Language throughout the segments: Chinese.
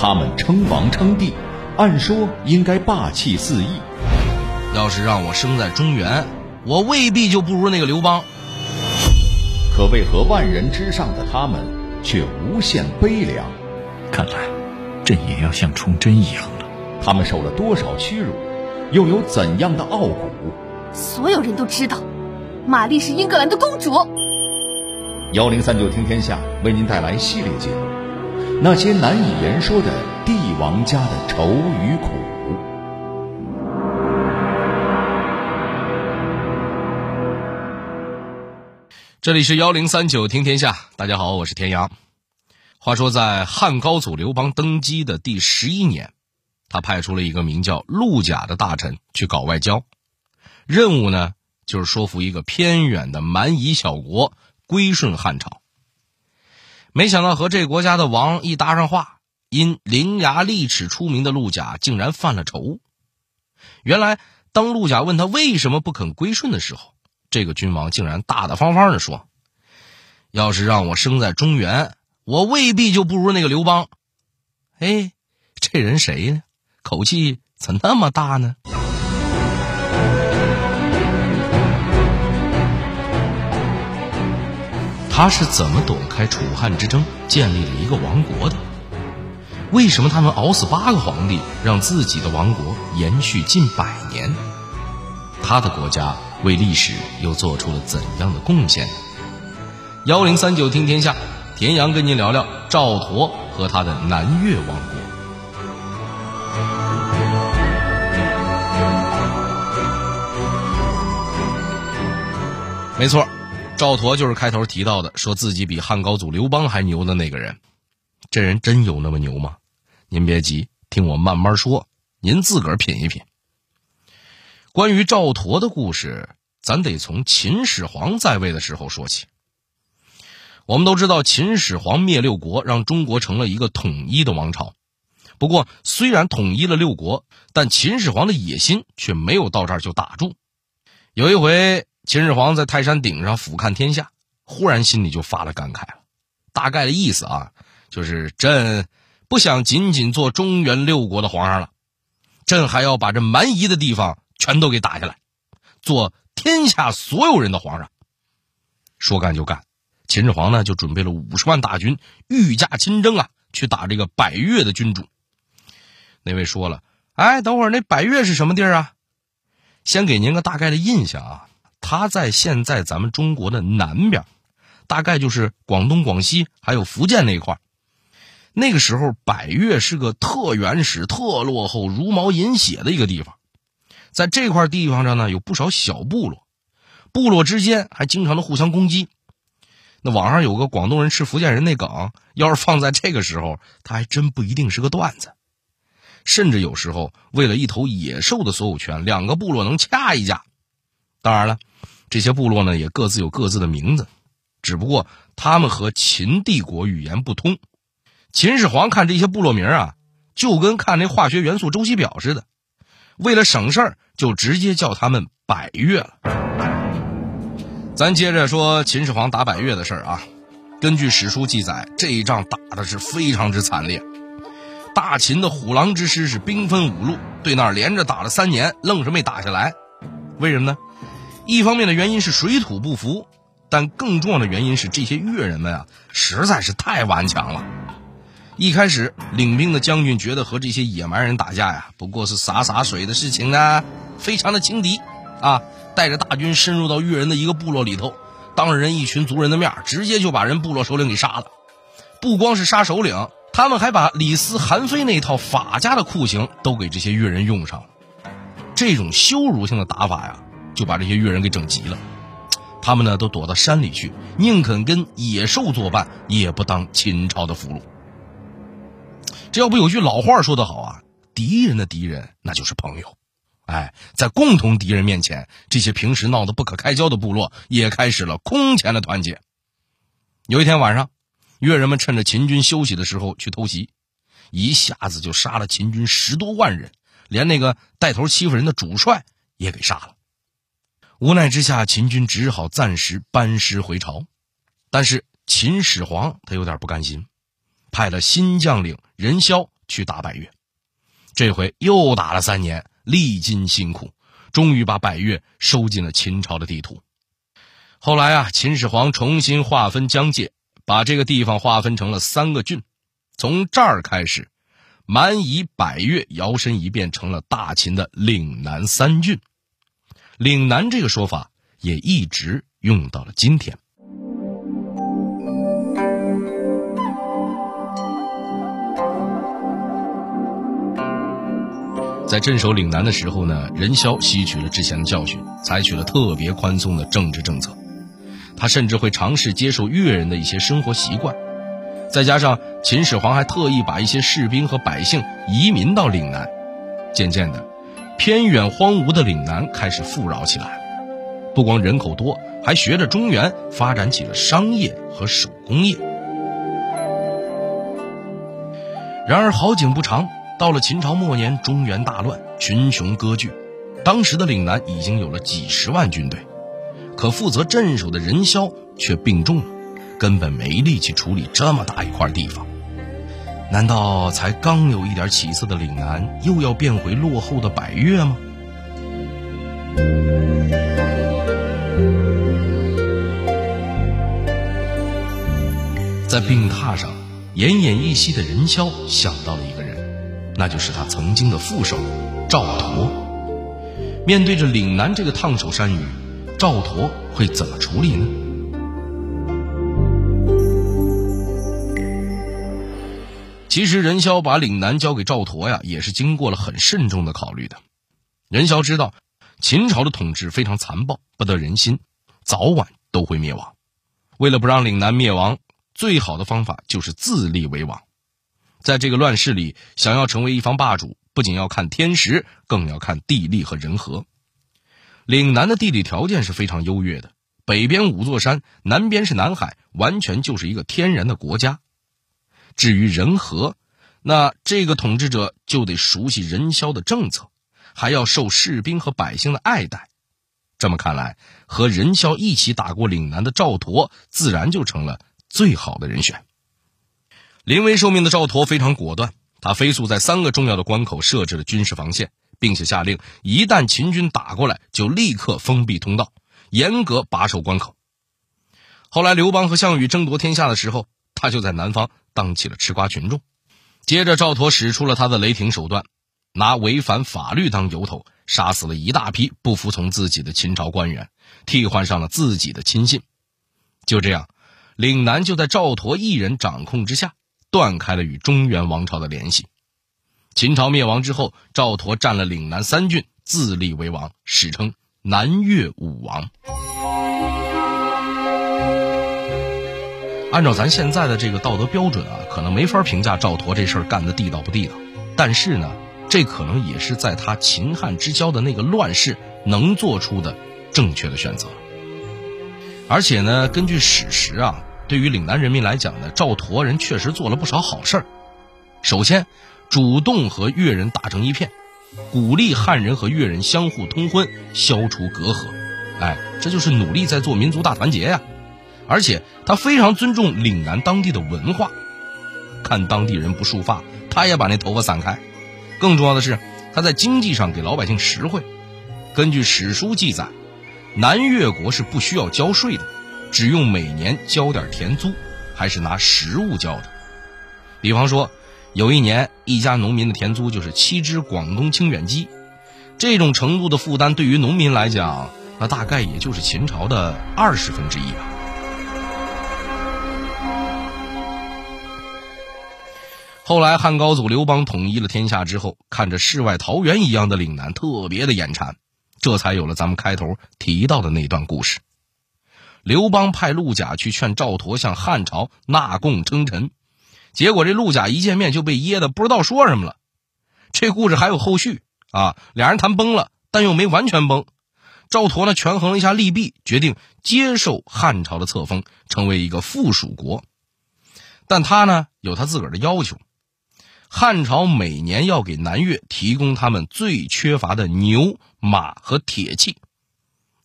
他们称王称帝，按说应该霸气四溢。要是让我生在中原，我未必就不如那个刘邦。可为何万人之上的他们却无限悲凉？看来，朕也要像崇祯一样了。他们受了多少屈辱，又有怎样的傲骨？所有人都知道，玛丽是英格兰的公主。幺零三九听天下为您带来系列节目，那些难以言说的帝王家的愁与苦。这里是幺零三九听天下，大家好，我是田阳。话说，在汉高祖刘邦登基的第十一年，他派出了一个名叫陆贾的大臣去搞外交，任务呢就是说服一个偏远的蛮夷小国归顺汉朝。没想到和这国家的王一搭上话，因伶牙俐齿出名的陆贾竟然犯了愁。原来，当陆贾问他为什么不肯归顺的时候，这个君王竟然大大方方的说：“要是让我生在中原，我未必就不如那个刘邦。”哎，这人谁呢？口气怎那么大呢？他是怎么躲开楚汉之争，建立了一个王国的？为什么他能熬死八个皇帝，让自己的王国延续近百年？他的国家？为历史又做出了怎样的贡献？幺零三九听天下，田阳跟您聊聊赵佗和他的南越王国。没错，赵佗就是开头提到的，说自己比汉高祖刘邦还牛的那个人。这人真有那么牛吗？您别急，听我慢慢说，您自个儿品一品。关于赵佗的故事，咱得从秦始皇在位的时候说起。我们都知道，秦始皇灭六国，让中国成了一个统一的王朝。不过，虽然统一了六国，但秦始皇的野心却没有到这儿就打住。有一回，秦始皇在泰山顶上俯瞰天下，忽然心里就发了感慨了。大概的意思啊，就是朕不想仅仅做中原六国的皇上了，朕还要把这蛮夷的地方。全都给打下来，做天下所有人的皇上。说干就干，秦始皇呢就准备了五十万大军，御驾亲征啊，去打这个百越的君主。那位说了，哎，等会儿那百越是什么地儿啊？先给您个大概的印象啊，他在现在咱们中国的南边，大概就是广东、广西还有福建那一块。那个时候，百越是个特原始、特落后、茹毛饮血的一个地方。在这块地方上呢，有不少小部落，部落之间还经常的互相攻击。那网上有个广东人吃福建人那梗，要是放在这个时候，他还真不一定是个段子。甚至有时候，为了一头野兽的所有权，两个部落能掐一架。当然了，这些部落呢也各自有各自的名字，只不过他们和秦帝国语言不通。秦始皇看这些部落名啊，就跟看那化学元素周期表似的。为了省事儿，就直接叫他们百越了。咱接着说秦始皇打百越的事儿啊。根据史书记载，这一仗打的是非常之惨烈。大秦的虎狼之师是兵分五路，对那儿连着打了三年，愣是没打下来。为什么呢？一方面的原因是水土不服，但更重要的原因是这些越人们啊，实在是太顽强了。一开始，领兵的将军觉得和这些野蛮人打架呀，不过是洒洒水的事情呢，非常的轻敌，啊，带着大军深入到越人的一个部落里头，当着人一群族人的面，直接就把人部落首领给杀了。不光是杀首领，他们还把李斯、韩非那套法家的酷刑都给这些越人用上了。这种羞辱性的打法呀，就把这些越人给整急了。他们呢，都躲到山里去，宁肯跟野兽作伴，也不当秦朝的俘虏。这要不有句老话说得好啊，敌人的敌人那就是朋友。哎，在共同敌人面前，这些平时闹得不可开交的部落也开始了空前的团结。有一天晚上，越人们趁着秦军休息的时候去偷袭，一下子就杀了秦军十多万人，连那个带头欺负人的主帅也给杀了。无奈之下，秦军只好暂时班师回朝。但是秦始皇他有点不甘心。派了新将领任嚣去打百越。这回又打了三年，历尽辛苦，终于把百越收进了秦朝的地图。后来啊，秦始皇重新划分疆界，把这个地方划分成了三个郡。从这儿开始，蛮夷、百越摇身一变成了大秦的岭南三郡。岭南这个说法也一直用到了今天。在镇守岭南的时候呢，任嚣吸取了之前的教训，采取了特别宽松的政治政策。他甚至会尝试接受越人的一些生活习惯。再加上秦始皇还特意把一些士兵和百姓移民到岭南，渐渐的，偏远荒芜的岭南开始富饶起来。不光人口多，还学着中原发展起了商业和手工业。然而好景不长。到了秦朝末年，中原大乱，群雄割据，当时的岭南已经有了几十万军队，可负责镇守的任嚣却病重了，根本没力气处理这么大一块地方。难道才刚有一点起色的岭南，又要变回落后的百越吗？在病榻上，奄奄一息的任嚣想到了一个人。那就是他曾经的副手赵佗。面对着岭南这个烫手山芋，赵佗会怎么处理呢？其实任嚣把岭南交给赵佗呀，也是经过了很慎重的考虑的。任嚣知道，秦朝的统治非常残暴，不得人心，早晚都会灭亡。为了不让岭南灭亡，最好的方法就是自立为王。在这个乱世里，想要成为一方霸主，不仅要看天时，更要看地利和人和。岭南的地理条件是非常优越的，北边五座山，南边是南海，完全就是一个天然的国家。至于人和，那这个统治者就得熟悉人嚣的政策，还要受士兵和百姓的爱戴。这么看来，和人嚣一起打过岭南的赵佗，自然就成了最好的人选。临危受命的赵佗非常果断，他飞速在三个重要的关口设置了军事防线，并且下令，一旦秦军打过来，就立刻封闭通道，严格把守关口。后来刘邦和项羽争夺天下的时候，他就在南方当起了吃瓜群众。接着，赵佗使出了他的雷霆手段，拿违反法律当由头，杀死了一大批不服从自己的秦朝官员，替换上了自己的亲信。就这样，岭南就在赵佗一人掌控之下。断开了与中原王朝的联系。秦朝灭亡之后，赵佗占了岭南三郡，自立为王，史称南越武王。按照咱现在的这个道德标准啊，可能没法评价赵佗这事儿干的地道不地道。但是呢，这可能也是在他秦汉之交的那个乱世能做出的正确的选择。而且呢，根据史实啊。对于岭南人民来讲呢，赵佗人确实做了不少好事儿。首先，主动和越人打成一片，鼓励汉人和越人相互通婚，消除隔阂。哎，这就是努力在做民族大团结呀。而且他非常尊重岭南当地的文化，看当地人不束发，他也把那头发散开。更重要的是，他在经济上给老百姓实惠。根据史书记载，南越国是不需要交税的。只用每年交点田租，还是拿实物交的。比方说，有一年一家农民的田租就是七只广东清远鸡，这种程度的负担对于农民来讲，那大概也就是秦朝的二十分之一吧。后来汉高祖刘邦统一了天下之后，看着世外桃源一样的岭南，特别的眼馋，这才有了咱们开头提到的那段故事。刘邦派陆贾去劝赵佗向汉朝纳贡称臣，结果这陆贾一见面就被噎得不知道说什么了。这故事还有后续啊，俩人谈崩了，但又没完全崩。赵佗呢权衡了一下利弊，决定接受汉朝的册封，成为一个附属国。但他呢有他自个儿的要求，汉朝每年要给南越提供他们最缺乏的牛马和铁器。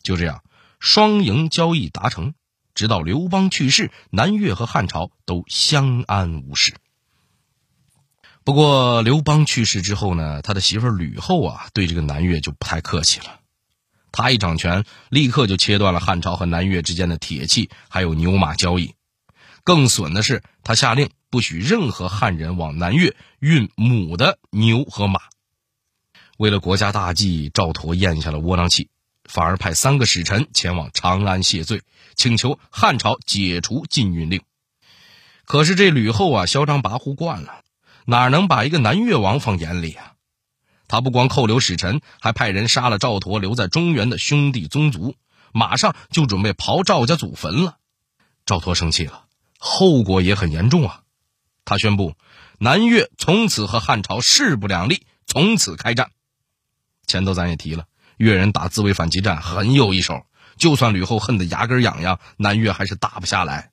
就这样。双赢交易达成，直到刘邦去世，南越和汉朝都相安无事。不过刘邦去世之后呢，他的媳妇吕后啊，对这个南越就不太客气了。他一掌权，立刻就切断了汉朝和南越之间的铁器还有牛马交易。更损的是，他下令不许任何汉人往南越运母的牛和马。为了国家大计，赵佗咽下了窝囊气，反而派三个使臣前往长安谢罪，请求汉朝解除禁运令。可是这吕后啊，嚣张跋扈惯了。哪能把一个南越王放眼里啊？他不光扣留使臣，还派人杀了赵佗留在中原的兄弟宗族，马上就准备刨赵家祖坟了。赵佗生气了，后果也很严重啊！他宣布，南越从此和汉朝势不两立，从此开战。前头咱也提了，越人打自卫反击战很有一手，就算吕后恨得牙根痒痒，南越还是打不下来。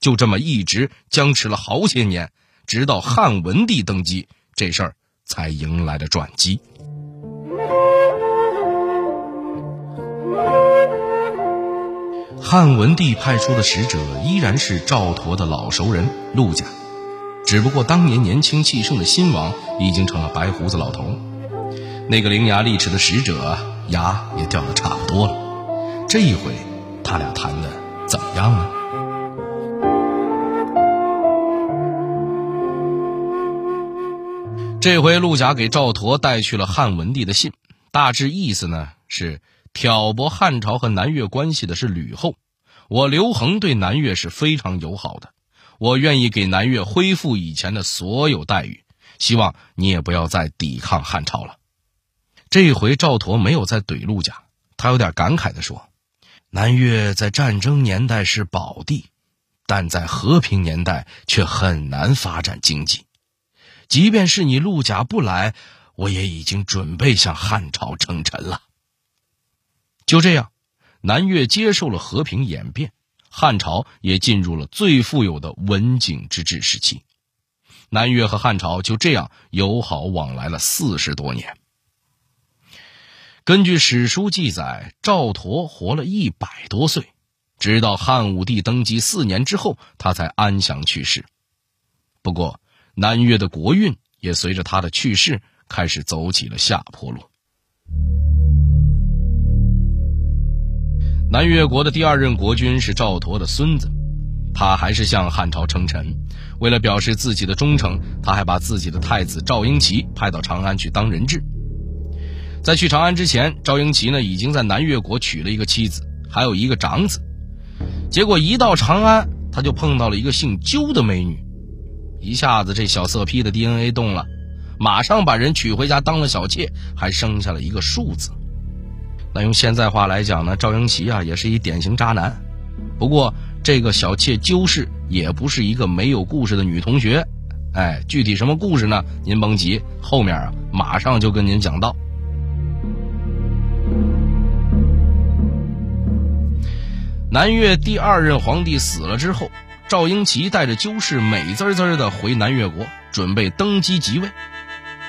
就这么一直僵持了好些年。直到汉文帝登基，这事儿才迎来了转机。汉文帝派出的使者依然是赵佗的老熟人陆贾，只不过当年年轻气盛的新王已经成了白胡子老头，那个伶牙俐齿的使者牙也掉的差不多了。这一回，他俩谈的怎么样呢？这回陆贾给赵佗带去了汉文帝的信，大致意思呢是挑拨汉朝和南越关系的是吕后，我刘恒对南越是非常友好的，我愿意给南越恢复以前的所有待遇，希望你也不要再抵抗汉朝了。这回赵佗没有再怼陆贾，他有点感慨地说：“南越在战争年代是宝地，但在和平年代却很难发展经济。”即便是你陆贾不来，我也已经准备向汉朝称臣了。就这样，南越接受了和平演变，汉朝也进入了最富有的文景之治时期。南越和汉朝就这样友好往来了四十多年。根据史书记载，赵佗活了一百多岁，直到汉武帝登基四年之后，他才安详去世。不过，南越的国运也随着他的去世开始走起了下坡路。南越国的第二任国君是赵佗的孙子，他还是向汉朝称臣。为了表示自己的忠诚，他还把自己的太子赵婴齐派到长安去当人质。在去长安之前，赵婴齐呢已经在南越国娶了一个妻子，还有一个长子。结果一到长安，他就碰到了一个姓鸠的美女。一下子，这小色批的 DNA 动了，马上把人娶回家当了小妾，还生下了一个庶子。那用现在话来讲呢，赵英奇啊，也是一典型渣男。不过，这个小妾鸠氏也不是一个没有故事的女同学。哎，具体什么故事呢？您甭急，后面啊，马上就跟您讲到。南越第二任皇帝死了之后。赵英奇带着鸠氏美滋滋的回南越国，准备登基即位。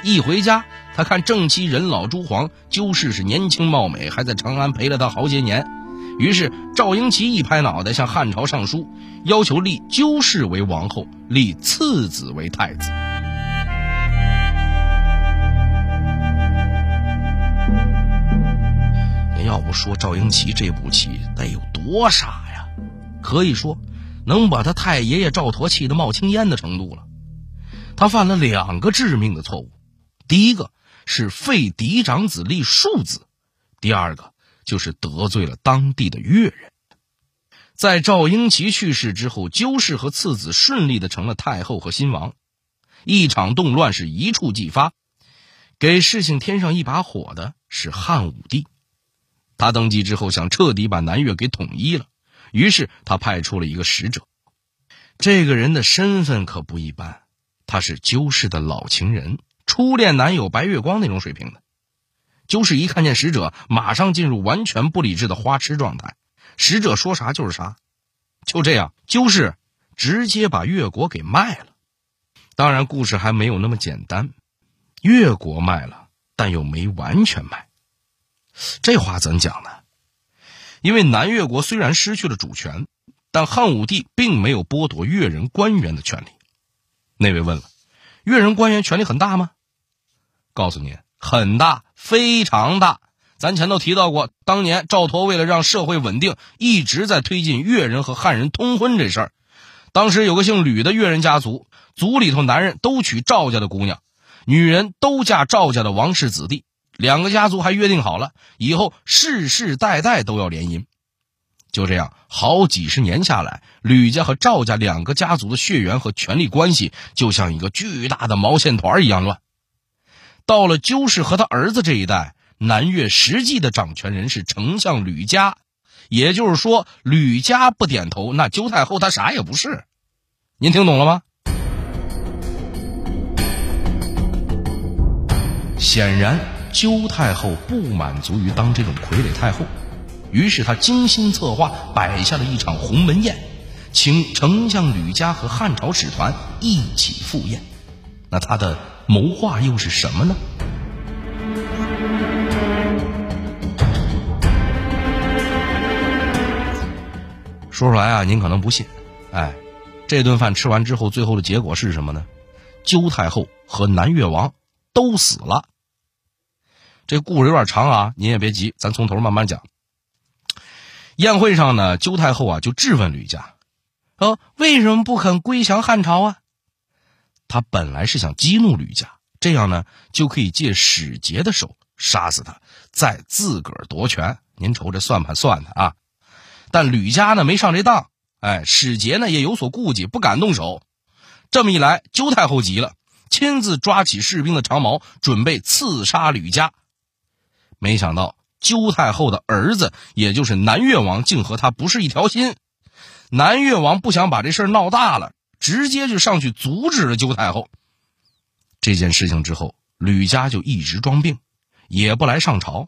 一回家，他看正妻人老珠黄，鸠氏是年轻貌美，还在长安陪了他好些年。于是赵英奇一拍脑袋，向汉朝上书，要求立鸠氏为王后，立次子为太子。您要不说赵英奇这步棋得有多傻呀？可以说。能把他太爷爷赵佗气得冒青烟的程度了，他犯了两个致命的错误，第一个是废嫡长子立庶子，第二个就是得罪了当地的越人。在赵婴齐去世之后，鸠氏和次子顺利的成了太后和新王，一场动乱是一触即发，给事情添上一把火的是汉武帝，他登基之后想彻底把南越给统一了。于是他派出了一个使者，这个人的身份可不一般，他是鸠氏的老情人，初恋男友白月光那种水平的。就是一看见使者，马上进入完全不理智的花痴状态，使者说啥就是啥。就这样，就是直接把越国给卖了。当然，故事还没有那么简单，越国卖了，但又没完全卖。这话怎讲呢？因为南越国虽然失去了主权，但汉武帝并没有剥夺越人官员的权利。那位问了，越人官员权力很大吗？告诉您，很大，非常大。咱前头提到过，当年赵佗为了让社会稳定，一直在推进越人和汉人通婚这事儿。当时有个姓吕的越人家族，族里头男人都娶赵家的姑娘，女人都嫁赵家的王室子弟。两个家族还约定好了，以后世世代代都要联姻。就这样，好几十年下来，吕家和赵家两个家族的血缘和权力关系就像一个巨大的毛线团一样乱。到了鸠氏和他儿子这一代，南越实际的掌权人是丞相吕家，也就是说，吕家不点头，那鸠太后她啥也不是。您听懂了吗？显然，鸠太后不满足于当这种傀儡太后。于是他精心策划，摆下了一场鸿门宴，请丞相吕家和汉朝使团一起赴宴。那他的谋划又是什么呢？说出来啊，您可能不信。哎，这顿饭吃完之后，最后的结果是什么呢？鸠太后和南越王都死了。这故事有点长啊，您也别急，咱从头慢慢讲。宴会上呢，鸠太后啊就质问吕家：“哦，为什么不肯归降汉朝啊？”他本来是想激怒吕家，这样呢就可以借使节的手杀死他，再自个儿夺权。您瞅这算盘算的啊！但吕家呢没上这当，哎，使节呢也有所顾忌，不敢动手。这么一来，鸠太后急了，亲自抓起士兵的长矛，准备刺杀吕家。没想到。鸠太后的儿子，也就是南越王，竟和他不是一条心。南越王不想把这事儿闹大了，直接就上去阻止了鸠太后。这件事情之后，吕家就一直装病，也不来上朝。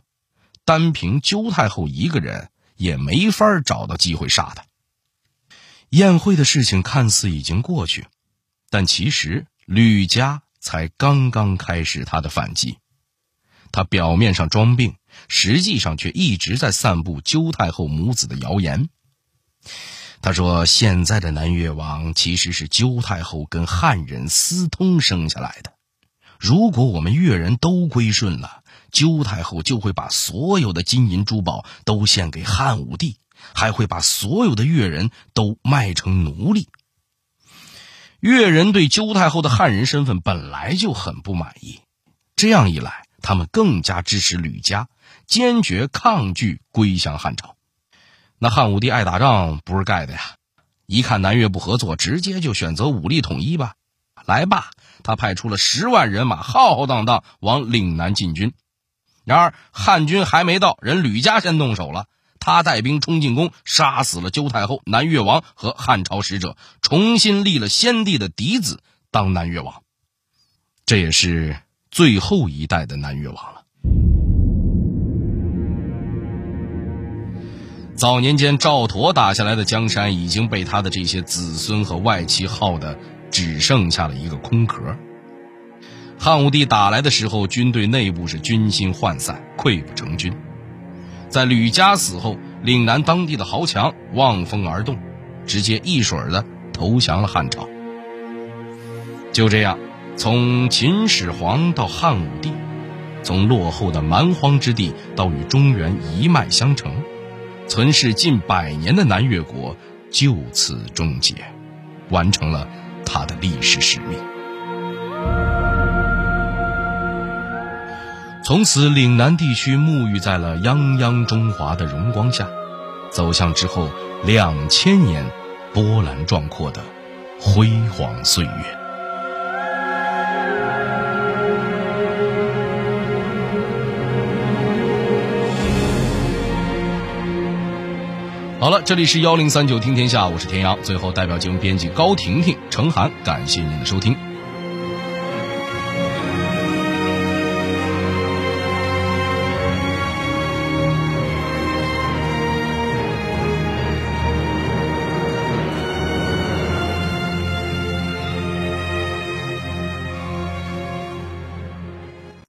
单凭鸠太后一个人，也没法找到机会杀他。宴会的事情看似已经过去，但其实吕家才刚刚开始他的反击。他表面上装病。实际上却一直在散布鸠太后母子的谣言。他说：“现在的南越王其实是鸠太后跟汉人私通生下来的。如果我们越人都归顺了，鸠太后就会把所有的金银珠宝都献给汉武帝，还会把所有的越人都卖成奴隶。越人对鸠太后的汉人身份本来就很不满意，这样一来，他们更加支持吕家。”坚决抗拒归降汉朝，那汉武帝爱打仗不是盖的呀！一看南越不合作，直接就选择武力统一吧。来吧，他派出了十万人马，浩浩荡荡往岭南进军。然而汉军还没到，人吕家先动手了。他带兵冲进宫，杀死了鸠太后、南越王和汉朝使者，重新立了先帝的嫡子当南越王。这也是最后一代的南越王了。早年间，赵佗打下来的江山已经被他的这些子孙和外戚耗的只剩下了一个空壳。汉武帝打来的时候，军队内部是军心涣散，溃不成军。在吕家死后，岭南当地的豪强望风而动，直接一水儿的投降了汉朝。就这样，从秦始皇到汉武帝，从落后的蛮荒之地到与中原一脉相承。存世近百年的南越国就此终结，完成了他的历史使命。从此，岭南地区沐浴在了泱泱中华的荣光下，走向之后两千年波澜壮阔的辉煌岁月。好了，这里是幺零三九听天下，我是田阳。最后，代表节目编辑高婷婷、程涵，感谢您的收听。